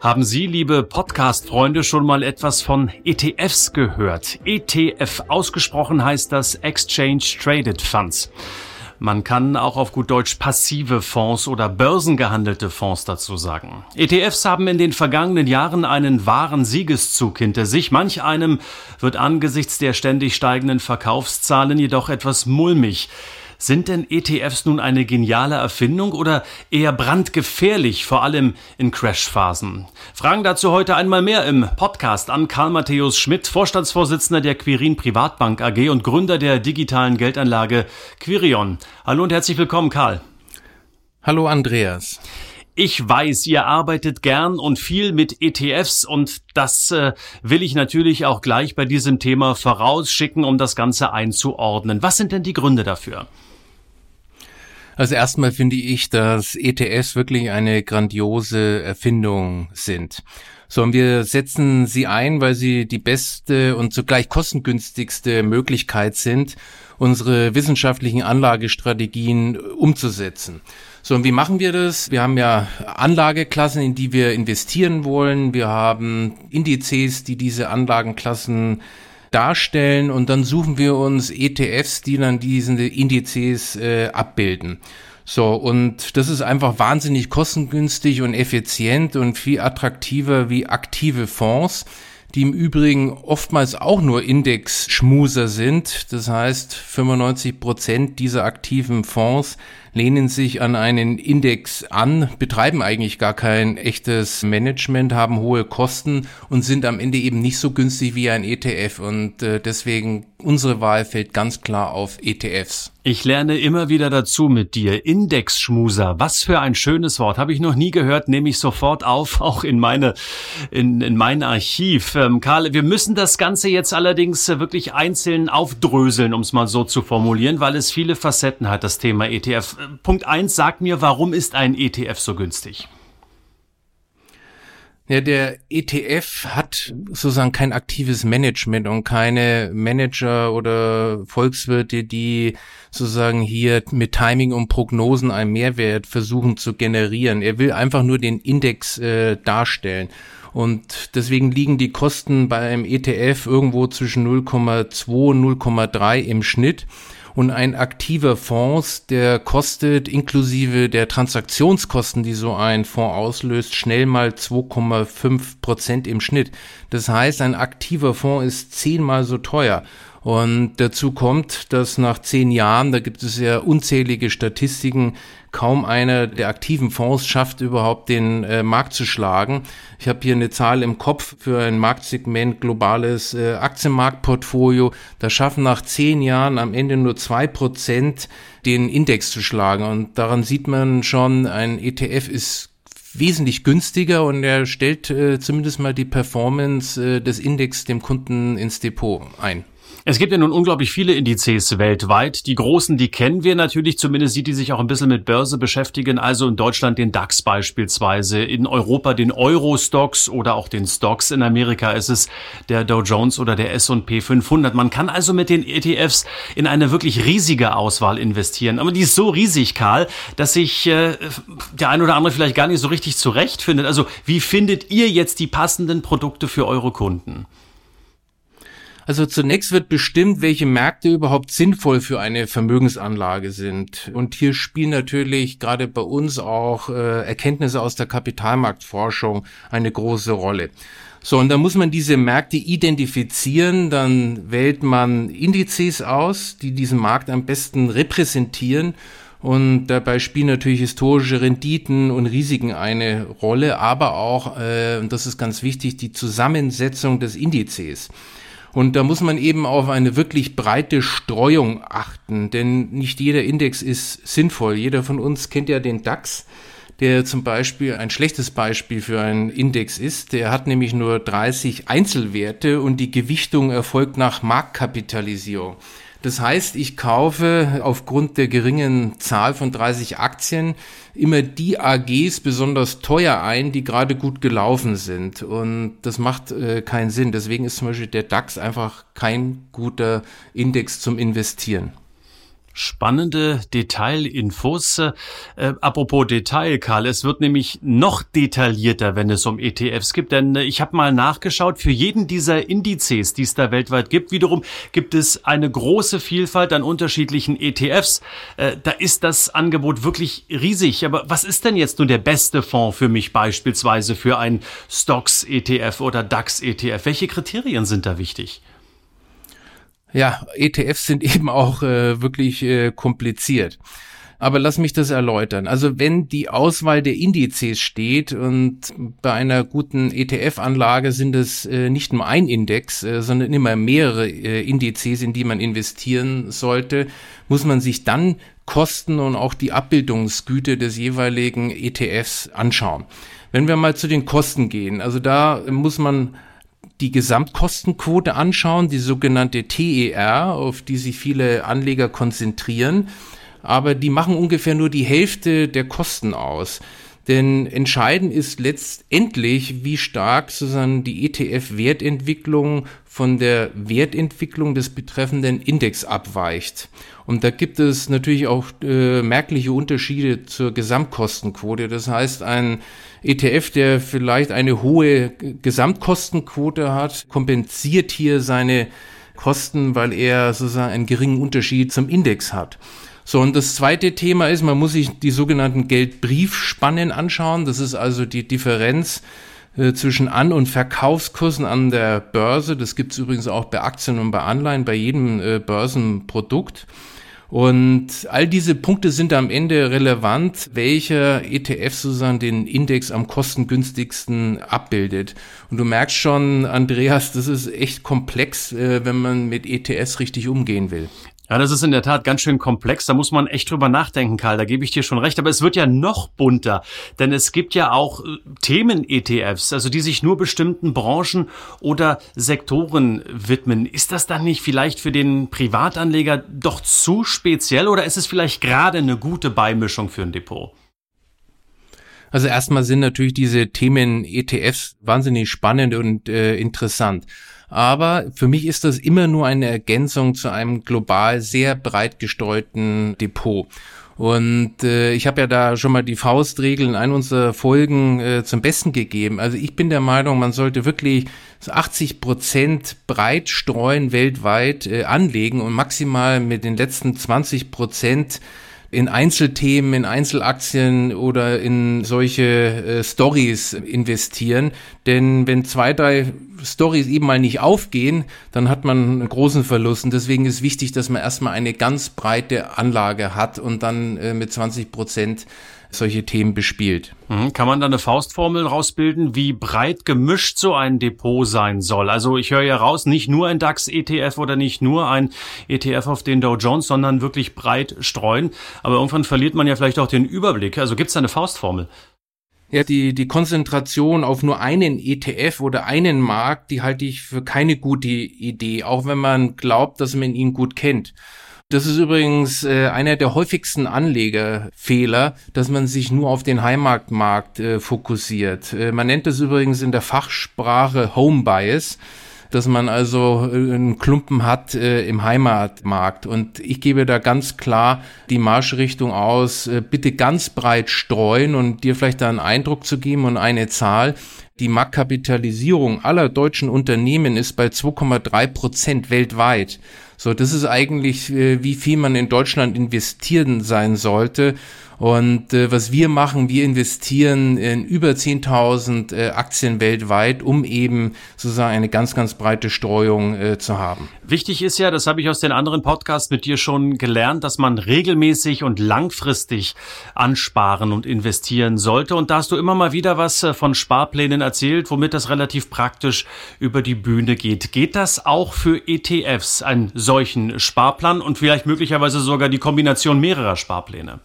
Haben Sie, liebe Podcast-Freunde, schon mal etwas von ETFs gehört? ETF ausgesprochen heißt das Exchange Traded Funds. Man kann auch auf gut Deutsch passive Fonds oder börsengehandelte Fonds dazu sagen. ETFs haben in den vergangenen Jahren einen wahren Siegeszug hinter sich. Manch einem wird angesichts der ständig steigenden Verkaufszahlen jedoch etwas mulmig. Sind denn ETFs nun eine geniale Erfindung oder eher brandgefährlich, vor allem in Crashphasen? Fragen dazu heute einmal mehr im Podcast an Karl Matthäus Schmidt, Vorstandsvorsitzender der Quirin Privatbank AG und Gründer der digitalen Geldanlage Quirion. Hallo und herzlich willkommen, Karl. Hallo, Andreas. Ich weiß, ihr arbeitet gern und viel mit ETFs und das äh, will ich natürlich auch gleich bei diesem Thema vorausschicken, um das Ganze einzuordnen. Was sind denn die Gründe dafür? Also erstmal finde ich, dass ETFs wirklich eine grandiose Erfindung sind. So, und wir setzen sie ein, weil sie die beste und zugleich kostengünstigste Möglichkeit sind, unsere wissenschaftlichen Anlagestrategien umzusetzen. So, und wie machen wir das? Wir haben ja Anlageklassen, in die wir investieren wollen. Wir haben Indizes, die diese Anlagenklassen darstellen und dann suchen wir uns ETFs, die dann diese Indizes äh, abbilden. So, und das ist einfach wahnsinnig kostengünstig und effizient und viel attraktiver wie aktive Fonds, die im Übrigen oftmals auch nur Index-Schmuser sind. Das heißt, 95 Prozent dieser aktiven Fonds lehnen sich an einen Index an, betreiben eigentlich gar kein echtes Management, haben hohe Kosten und sind am Ende eben nicht so günstig wie ein ETF. Und äh, deswegen unsere Wahl fällt ganz klar auf ETFs. Ich lerne immer wieder dazu mit dir. Indexschmuser, was für ein schönes Wort. Habe ich noch nie gehört, nehme ich sofort auf, auch in meine, in, in mein Archiv. Ähm, Karl, wir müssen das Ganze jetzt allerdings äh, wirklich einzeln aufdröseln, um es mal so zu formulieren, weil es viele Facetten hat, das Thema ETF. Punkt eins, sag mir, warum ist ein ETF so günstig? Ja, der ETF hat sozusagen kein aktives Management und keine Manager oder Volkswirte, die sozusagen hier mit Timing und Prognosen einen Mehrwert versuchen zu generieren. Er will einfach nur den Index äh, darstellen. Und deswegen liegen die Kosten beim ETF irgendwo zwischen 0,2 und 0,3 im Schnitt. Und ein aktiver Fonds, der kostet inklusive der Transaktionskosten, die so ein Fonds auslöst, schnell mal 2,5 Prozent im Schnitt. Das heißt, ein aktiver Fonds ist zehnmal so teuer. Und dazu kommt, dass nach zehn Jahren, da gibt es ja unzählige Statistiken, kaum einer der aktiven Fonds schafft überhaupt den äh, Markt zu schlagen. Ich habe hier eine Zahl im Kopf für ein Marktsegment globales äh, Aktienmarktportfolio. Da schaffen nach zehn Jahren am Ende nur zwei Prozent den Index zu schlagen. Und daran sieht man schon, ein ETF ist wesentlich günstiger und er stellt äh, zumindest mal die Performance äh, des Index dem Kunden ins Depot ein. Es gibt ja nun unglaublich viele Indizes weltweit. Die großen, die kennen wir natürlich, zumindest die, die sich auch ein bisschen mit Börse beschäftigen. Also in Deutschland den DAX beispielsweise, in Europa den Euro-Stocks oder auch den Stocks. In Amerika ist es der Dow Jones oder der S&P 500. Man kann also mit den ETFs in eine wirklich riesige Auswahl investieren. Aber die ist so riesig, Karl, dass sich äh, der ein oder andere vielleicht gar nicht so richtig zurechtfindet. Also wie findet ihr jetzt die passenden Produkte für eure Kunden? Also zunächst wird bestimmt, welche Märkte überhaupt sinnvoll für eine Vermögensanlage sind. Und hier spielen natürlich gerade bei uns auch äh, Erkenntnisse aus der Kapitalmarktforschung eine große Rolle. So, und da muss man diese Märkte identifizieren, dann wählt man Indizes aus, die diesen Markt am besten repräsentieren. Und dabei spielen natürlich historische Renditen und Risiken eine Rolle, aber auch, äh, und das ist ganz wichtig, die Zusammensetzung des Indizes. Und da muss man eben auf eine wirklich breite Streuung achten, denn nicht jeder Index ist sinnvoll. Jeder von uns kennt ja den DAX, der zum Beispiel ein schlechtes Beispiel für einen Index ist. Der hat nämlich nur 30 Einzelwerte und die Gewichtung erfolgt nach Marktkapitalisierung. Das heißt, ich kaufe aufgrund der geringen Zahl von 30 Aktien immer die AGs besonders teuer ein, die gerade gut gelaufen sind. Und das macht äh, keinen Sinn. Deswegen ist zum Beispiel der DAX einfach kein guter Index zum Investieren. Spannende Detailinfos. Äh, apropos Detail, Karl, es wird nämlich noch detaillierter, wenn es um ETFs gibt, denn äh, ich habe mal nachgeschaut, für jeden dieser Indizes, die es da weltweit gibt, wiederum gibt es eine große Vielfalt an unterschiedlichen ETFs. Äh, da ist das Angebot wirklich riesig. Aber was ist denn jetzt nun der beste Fonds für mich beispielsweise für ein Stocks ETF oder DAX ETF? Welche Kriterien sind da wichtig? Ja, ETFs sind eben auch äh, wirklich äh, kompliziert. Aber lass mich das erläutern. Also wenn die Auswahl der Indizes steht und bei einer guten ETF-Anlage sind es äh, nicht nur ein Index, äh, sondern immer mehrere äh, Indizes, in die man investieren sollte, muss man sich dann Kosten und auch die Abbildungsgüte des jeweiligen ETFs anschauen. Wenn wir mal zu den Kosten gehen, also da muss man die Gesamtkostenquote anschauen, die sogenannte TER, auf die sich viele Anleger konzentrieren. Aber die machen ungefähr nur die Hälfte der Kosten aus. Denn entscheidend ist letztendlich, wie stark sozusagen die ETF-Wertentwicklung von der Wertentwicklung des betreffenden Index abweicht. Und da gibt es natürlich auch äh, merkliche Unterschiede zur Gesamtkostenquote. Das heißt, ein ETF, der vielleicht eine hohe Gesamtkostenquote hat, kompensiert hier seine Kosten, weil er sozusagen einen geringen Unterschied zum Index hat. So, und das zweite Thema ist, man muss sich die sogenannten Geldbriefspannen anschauen. Das ist also die Differenz äh, zwischen An- und Verkaufskursen an der Börse. Das gibt es übrigens auch bei Aktien und bei Anleihen, bei jedem äh, Börsenprodukt. Und all diese Punkte sind am Ende relevant, welcher ETF sozusagen den Index am kostengünstigsten abbildet. Und du merkst schon, Andreas, das ist echt komplex, äh, wenn man mit ETFs richtig umgehen will. Ja, das ist in der Tat ganz schön komplex. Da muss man echt drüber nachdenken, Karl. Da gebe ich dir schon recht. Aber es wird ja noch bunter, denn es gibt ja auch äh, Themen-ETFs, also die sich nur bestimmten Branchen oder Sektoren widmen. Ist das dann nicht vielleicht für den Privatanleger doch zu speziell oder ist es vielleicht gerade eine gute Beimischung für ein Depot? Also erstmal sind natürlich diese Themen ETFs wahnsinnig spannend und äh, interessant. Aber für mich ist das immer nur eine Ergänzung zu einem global sehr breit gestreuten Depot. Und äh, ich habe ja da schon mal die Faustregel in einer unserer Folgen äh, zum Besten gegeben. Also ich bin der Meinung, man sollte wirklich 80 Prozent breit streuen weltweit äh, anlegen und maximal mit den letzten 20 Prozent in Einzelthemen, in Einzelaktien oder in solche äh, Stories investieren. Denn wenn zwei, drei Stories eben mal nicht aufgehen, dann hat man einen großen Verlust. Und deswegen ist wichtig, dass man erstmal eine ganz breite Anlage hat und dann äh, mit 20 Prozent solche Themen bespielt. Mhm. Kann man da eine Faustformel rausbilden, wie breit gemischt so ein Depot sein soll? Also ich höre ja raus, nicht nur ein DAX-ETF oder nicht nur ein ETF auf den Dow Jones, sondern wirklich breit streuen. Aber irgendwann verliert man ja vielleicht auch den Überblick. Also gibt es da eine Faustformel? Ja, die, die Konzentration auf nur einen ETF oder einen Markt, die halte ich für keine gute Idee, auch wenn man glaubt, dass man ihn gut kennt. Das ist übrigens äh, einer der häufigsten Anlegerfehler, dass man sich nur auf den Heimatmarkt äh, fokussiert. Äh, man nennt das übrigens in der Fachsprache Home Bias dass man also äh, einen Klumpen hat äh, im Heimatmarkt. Und ich gebe da ganz klar die Marschrichtung aus, äh, bitte ganz breit streuen und dir vielleicht da einen Eindruck zu geben und eine Zahl. Die Marktkapitalisierung aller deutschen Unternehmen ist bei 2,3 Prozent weltweit. So, das ist eigentlich, äh, wie viel man in Deutschland investieren sein sollte. Und äh, was wir machen, wir investieren in über 10.000 äh, Aktien weltweit, um eben sozusagen eine ganz, ganz breite Streuung äh, zu haben. Wichtig ist ja, das habe ich aus den anderen Podcasts mit dir schon gelernt, dass man regelmäßig und langfristig ansparen und investieren sollte. Und da hast du immer mal wieder was äh, von Sparplänen erzählt, womit das relativ praktisch über die Bühne geht. Geht das auch für ETFs, einen solchen Sparplan und vielleicht möglicherweise sogar die Kombination mehrerer Sparpläne?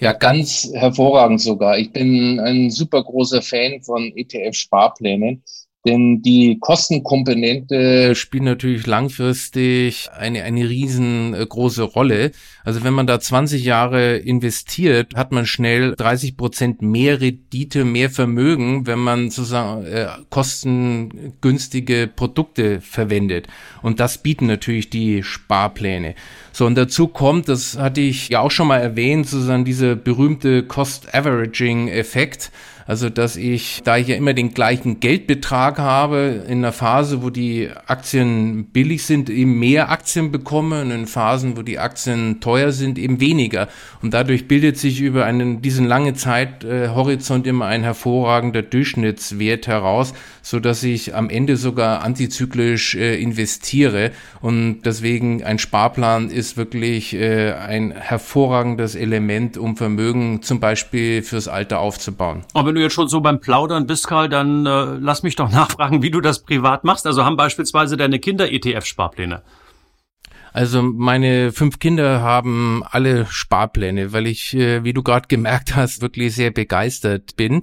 Ja, ganz hervorragend sogar. Ich bin ein super großer Fan von ETF-Sparplänen. Denn die Kostenkomponente spielt natürlich langfristig eine, eine riesengroße Rolle. Also wenn man da 20 Jahre investiert, hat man schnell 30 Prozent mehr Rendite, mehr Vermögen, wenn man sozusagen äh, kostengünstige Produkte verwendet. Und das bieten natürlich die Sparpläne. So, und dazu kommt, das hatte ich ja auch schon mal erwähnt, sozusagen dieser berühmte Cost-Averaging-Effekt. Also, dass ich, da ich ja immer den gleichen Geldbetrag habe, in einer Phase, wo die Aktien billig sind, eben mehr Aktien bekomme und in Phasen, wo die Aktien teuer sind, eben weniger. Und dadurch bildet sich über einen, diesen lange Zeithorizont immer ein hervorragender Durchschnittswert heraus, so dass ich am Ende sogar antizyklisch äh, investiere. Und deswegen ein Sparplan ist wirklich äh, ein hervorragendes Element, um Vermögen zum Beispiel fürs Alter aufzubauen. Aber jetzt schon so beim Plaudern bist, Karl, dann äh, lass mich doch nachfragen, wie du das privat machst. Also haben beispielsweise deine Kinder ETF-Sparpläne? Also meine fünf Kinder haben alle Sparpläne, weil ich, äh, wie du gerade gemerkt hast, wirklich sehr begeistert bin.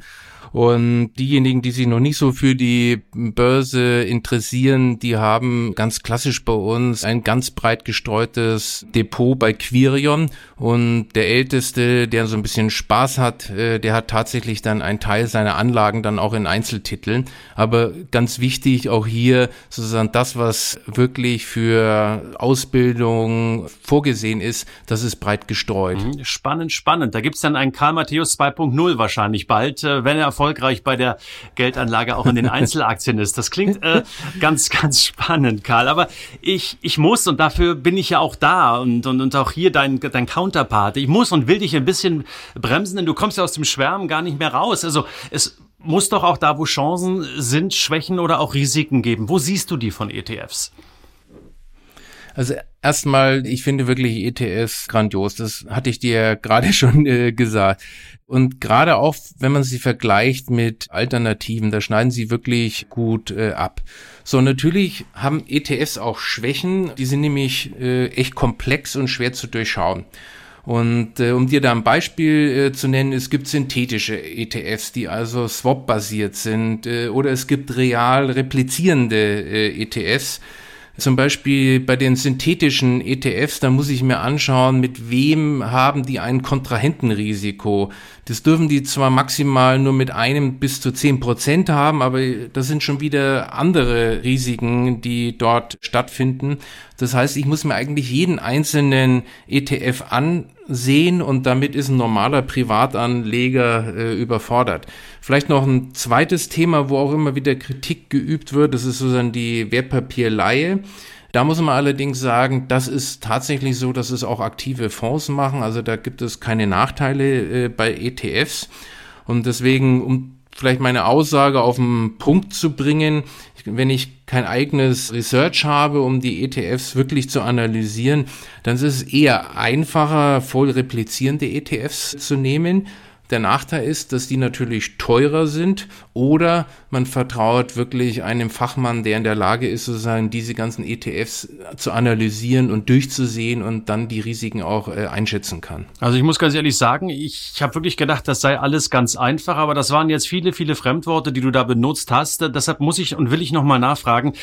Und diejenigen, die sich noch nicht so für die Börse interessieren, die haben ganz klassisch bei uns ein ganz breit gestreutes Depot bei Quirion. Und der Älteste, der so ein bisschen Spaß hat, äh, der hat tatsächlich dann einen Teil seiner Anlagen dann auch in Einzeltiteln. Aber ganz wichtig auch hier sozusagen das, was wirklich für Ausbildung vorgesehen ist, das ist breit gestreut. Mhm. Spannend, spannend. Da gibt's dann einen Karl Matthäus 2.0 wahrscheinlich bald, äh, wenn er erfolgreich bei der Geldanlage auch in den Einzelaktien ist. Das klingt äh, ganz, ganz spannend, Karl. Aber ich, ich muss, und dafür bin ich ja auch da und, und, und auch hier dein, dein Counterpart, ich muss und will dich ein bisschen bremsen, denn du kommst ja aus dem Schwärmen gar nicht mehr raus. Also es muss doch auch da, wo Chancen sind, Schwächen oder auch Risiken geben. Wo siehst du die von ETFs? Also erstmal, ich finde wirklich ETFs grandios. Das hatte ich dir gerade schon äh, gesagt. Und gerade auch, wenn man sie vergleicht mit Alternativen, da schneiden sie wirklich gut äh, ab. So, natürlich haben ETFs auch Schwächen. Die sind nämlich äh, echt komplex und schwer zu durchschauen. Und äh, um dir da ein Beispiel äh, zu nennen, es gibt synthetische ETFs, die also swap-basiert sind, äh, oder es gibt real replizierende äh, ETFs, zum Beispiel bei den synthetischen ETFs, da muss ich mir anschauen, mit wem haben die ein Kontrahentenrisiko. Das dürfen die zwar maximal nur mit einem bis zu zehn Prozent haben, aber das sind schon wieder andere Risiken, die dort stattfinden. Das heißt, ich muss mir eigentlich jeden einzelnen ETF ansehen und damit ist ein normaler Privatanleger äh, überfordert. Vielleicht noch ein zweites Thema, wo auch immer wieder Kritik geübt wird, das ist sozusagen die Wertpapierleihe. Da muss man allerdings sagen, das ist tatsächlich so, dass es auch aktive Fonds machen. Also da gibt es keine Nachteile äh, bei ETFs. Und deswegen, um vielleicht meine Aussage auf den Punkt zu bringen, wenn ich kein eigenes Research habe, um die ETFs wirklich zu analysieren, dann ist es eher einfacher, voll replizierende ETFs zu nehmen. Der Nachteil ist, dass die natürlich teurer sind oder man vertraut wirklich einem Fachmann, der in der Lage ist, sozusagen diese ganzen ETFs zu analysieren und durchzusehen und dann die Risiken auch äh, einschätzen kann. Also ich muss ganz ehrlich sagen, ich, ich habe wirklich gedacht, das sei alles ganz einfach, aber das waren jetzt viele, viele Fremdworte, die du da benutzt hast. Deshalb muss ich und will ich nochmal nachfragen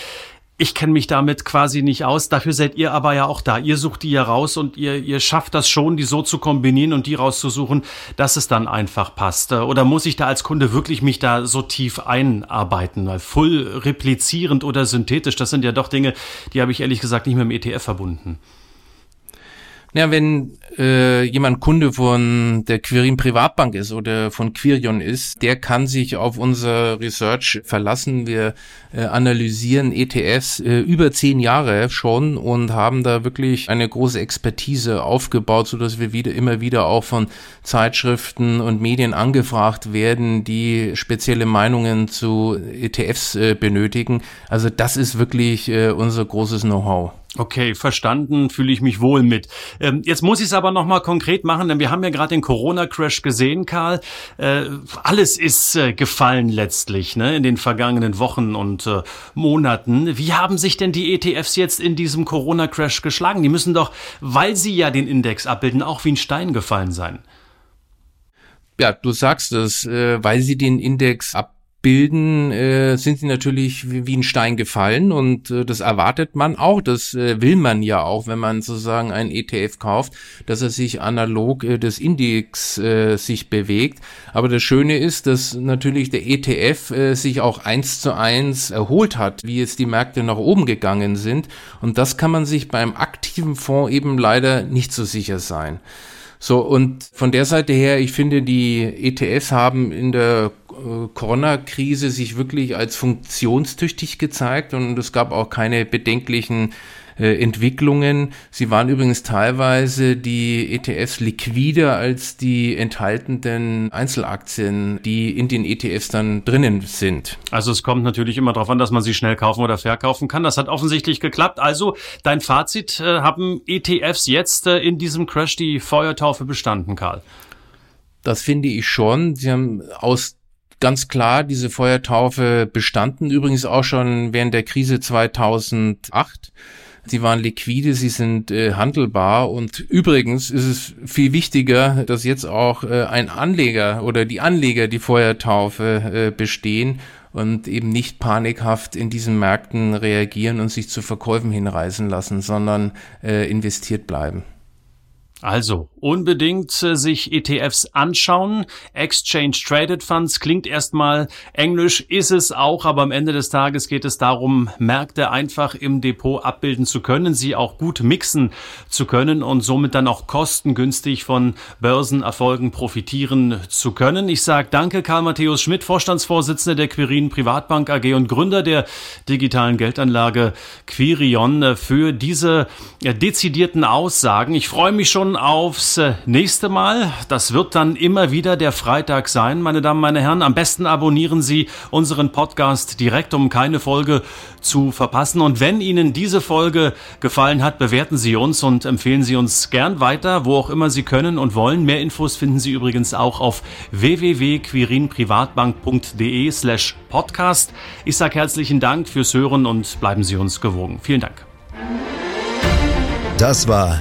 ich kenne mich damit quasi nicht aus. Dafür seid ihr aber ja auch da. Ihr sucht die ja raus und ihr, ihr schafft das schon, die so zu kombinieren und die rauszusuchen, dass es dann einfach passt. Oder muss ich da als Kunde wirklich mich da so tief einarbeiten? Weil full replizierend oder synthetisch, das sind ja doch Dinge, die habe ich ehrlich gesagt nicht mit dem ETF verbunden. Ja, wenn äh, jemand Kunde von der Quirin Privatbank ist oder von Quirion ist, der kann sich auf unser Research verlassen. Wir äh, analysieren ETFs äh, über zehn Jahre schon und haben da wirklich eine große Expertise aufgebaut, so dass wir wieder immer wieder auch von Zeitschriften und Medien angefragt werden, die spezielle Meinungen zu ETFs äh, benötigen. Also das ist wirklich äh, unser großes Know-how. Okay, verstanden, fühle ich mich wohl mit. Ähm, jetzt muss ich es aber nochmal konkret machen, denn wir haben ja gerade den Corona-Crash gesehen, Karl. Äh, alles ist äh, gefallen letztlich ne, in den vergangenen Wochen und äh, Monaten. Wie haben sich denn die ETFs jetzt in diesem Corona-Crash geschlagen? Die müssen doch, weil sie ja den Index abbilden, auch wie ein Stein gefallen sein. Ja, du sagst es, äh, weil sie den Index abbilden bilden, äh, sind sie natürlich wie, wie ein Stein gefallen und äh, das erwartet man auch, das äh, will man ja auch, wenn man sozusagen einen ETF kauft, dass er sich analog äh, des Index äh, sich bewegt. Aber das Schöne ist, dass natürlich der ETF äh, sich auch eins zu eins erholt hat, wie jetzt die Märkte nach oben gegangen sind. Und das kann man sich beim aktiven Fonds eben leider nicht so sicher sein. So, und von der Seite her, ich finde, die ETFs haben in der Corona-Krise sich wirklich als funktionstüchtig gezeigt und es gab auch keine bedenklichen äh, Entwicklungen. Sie waren übrigens teilweise die ETFs liquider als die enthaltenen Einzelaktien, die in den ETFs dann drinnen sind. Also es kommt natürlich immer darauf an, dass man sie schnell kaufen oder verkaufen kann. Das hat offensichtlich geklappt. Also dein Fazit, äh, haben ETFs jetzt äh, in diesem Crash die Feuertaufe bestanden, Karl? Das finde ich schon. Sie haben aus ganz klar diese Feuertaufe bestanden, übrigens auch schon während der Krise 2008. Sie waren liquide, sie sind äh, handelbar und übrigens ist es viel wichtiger, dass jetzt auch äh, ein Anleger oder die Anleger die Feuertaufe äh, bestehen und eben nicht panikhaft in diesen Märkten reagieren und sich zu Verkäufen hinreißen lassen, sondern äh, investiert bleiben. Also unbedingt äh, sich ETFs anschauen. Exchange Traded Funds klingt erstmal englisch, ist es auch, aber am Ende des Tages geht es darum, Märkte einfach im Depot abbilden zu können, sie auch gut mixen zu können und somit dann auch kostengünstig von Börsenerfolgen profitieren zu können. Ich sage danke Karl Matthäus Schmidt, Vorstandsvorsitzender der Quirin Privatbank AG und Gründer der digitalen Geldanlage Quirion äh, für diese äh, dezidierten Aussagen. Ich freue mich schon aufs äh, nächste Mal. Das wird dann immer wieder der Freitag sein, meine Damen, meine Herren. Am besten abonnieren Sie unseren Podcast direkt, um keine Folge zu verpassen. Und wenn Ihnen diese Folge gefallen hat, bewerten Sie uns und empfehlen Sie uns gern weiter, wo auch immer Sie können und wollen. Mehr Infos finden Sie übrigens auch auf www.quirinprivatbank.de slash podcast. Ich sage herzlichen Dank fürs Hören und bleiben Sie uns gewogen. Vielen Dank. Das war